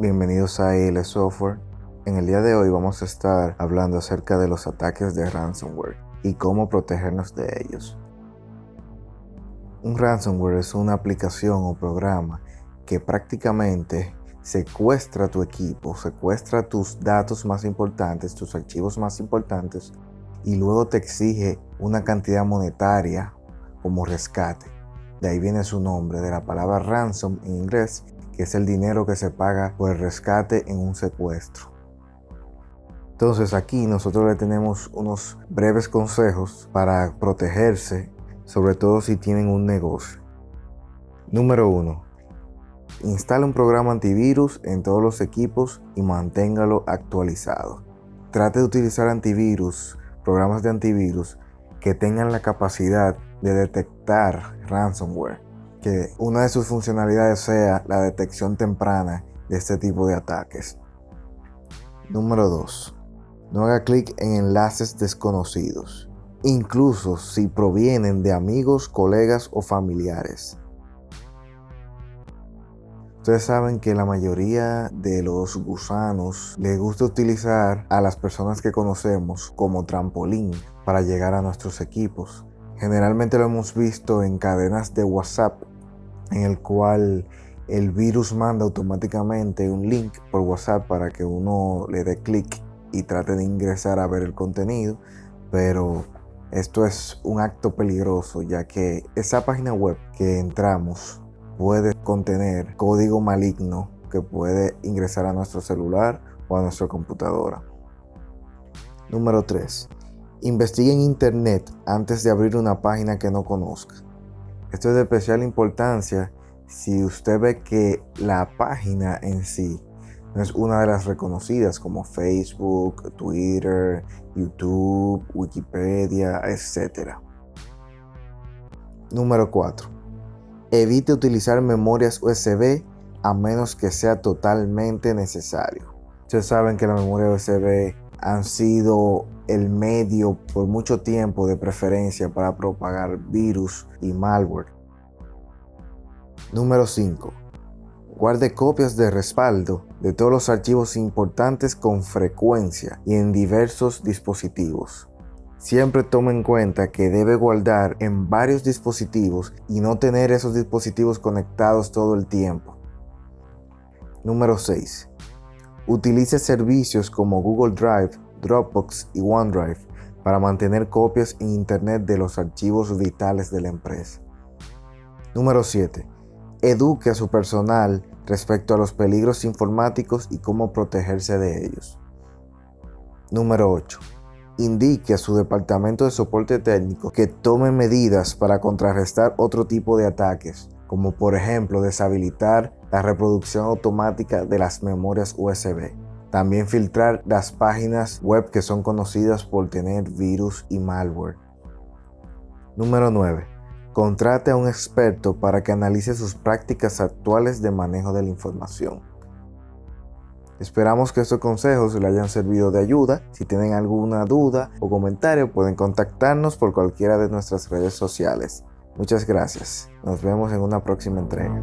bienvenidos a AL Software. En el día de hoy vamos a estar hablando acerca de los ataques de ransomware y cómo protegernos de ellos. Un ransomware es una aplicación o programa que prácticamente secuestra tu equipo, secuestra tus datos más importantes, tus archivos más importantes y luego te exige una cantidad monetaria como rescate. De ahí viene su nombre, de la palabra ransom en inglés, que es el dinero que se paga por el rescate en un secuestro. Entonces aquí nosotros le tenemos unos breves consejos para protegerse, sobre todo si tienen un negocio. Número 1. Instale un programa antivirus en todos los equipos y manténgalo actualizado. Trate de utilizar antivirus, programas de antivirus que tengan la capacidad de detectar ransomware que una de sus funcionalidades sea la detección temprana de este tipo de ataques. Número 2. No haga clic en enlaces desconocidos, incluso si provienen de amigos, colegas o familiares. Ustedes saben que la mayoría de los gusanos les gusta utilizar a las personas que conocemos como trampolín para llegar a nuestros equipos. Generalmente lo hemos visto en cadenas de WhatsApp en el cual el virus manda automáticamente un link por WhatsApp para que uno le dé clic y trate de ingresar a ver el contenido, pero esto es un acto peligroso ya que esa página web que entramos puede contener código maligno que puede ingresar a nuestro celular o a nuestra computadora. Número 3. Investigue en Internet antes de abrir una página que no conozca. Esto es de especial importancia si usted ve que la página en sí no es una de las reconocidas como Facebook, Twitter, YouTube, Wikipedia, etc. Número 4. Evite utilizar memorias USB a menos que sea totalmente necesario. Ustedes saben que la memoria USB han sido el medio por mucho tiempo de preferencia para propagar virus y malware. Número 5. Guarde copias de respaldo de todos los archivos importantes con frecuencia y en diversos dispositivos. Siempre tome en cuenta que debe guardar en varios dispositivos y no tener esos dispositivos conectados todo el tiempo. Número 6. Utilice servicios como Google Drive, Dropbox y OneDrive para mantener copias en Internet de los archivos vitales de la empresa. Número 7. Eduque a su personal respecto a los peligros informáticos y cómo protegerse de ellos. Número 8. Indique a su departamento de soporte técnico que tome medidas para contrarrestar otro tipo de ataques, como por ejemplo deshabilitar la reproducción automática de las memorias USB. También filtrar las páginas web que son conocidas por tener virus y malware. Número 9. Contrate a un experto para que analice sus prácticas actuales de manejo de la información. Esperamos que estos consejos le hayan servido de ayuda. Si tienen alguna duda o comentario pueden contactarnos por cualquiera de nuestras redes sociales. Muchas gracias. Nos vemos en una próxima entrega.